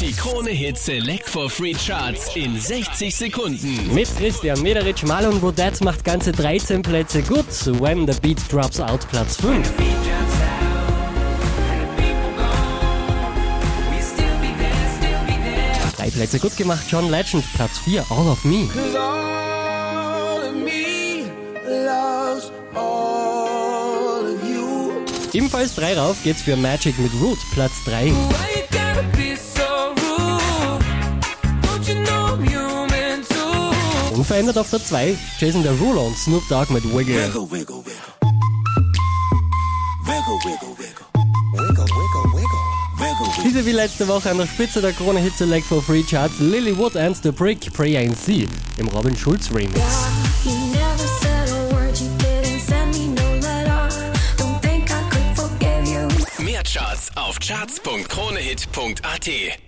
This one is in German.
Die Krone Hit Select for Free Charts in 60 Sekunden. Mit Christian Mederich, Malon Wodet macht ganze 13 Plätze gut. When the Beat Drops Out Platz 5. Drei Plätze gut gemacht, John Legend, Platz 4, All of Me. Ebenfalls drei rauf geht's für Magic mit Root, Platz 3. Unverändert auf der 2, Jason Derulo und Snoop Dogg mit Wiggle. Wiggle, wiggle, wiggle. Wiggle, wiggle, wiggle. Wiggle, wiggle, wiggle. Wiggle, Diese wie letzte Woche an der Spitze der Krone Hit Select for Free Charts Lily Wood and The Brick, Pray and See im Robin Schulz Remix. Mehr Charts auf charts.kronehit.at.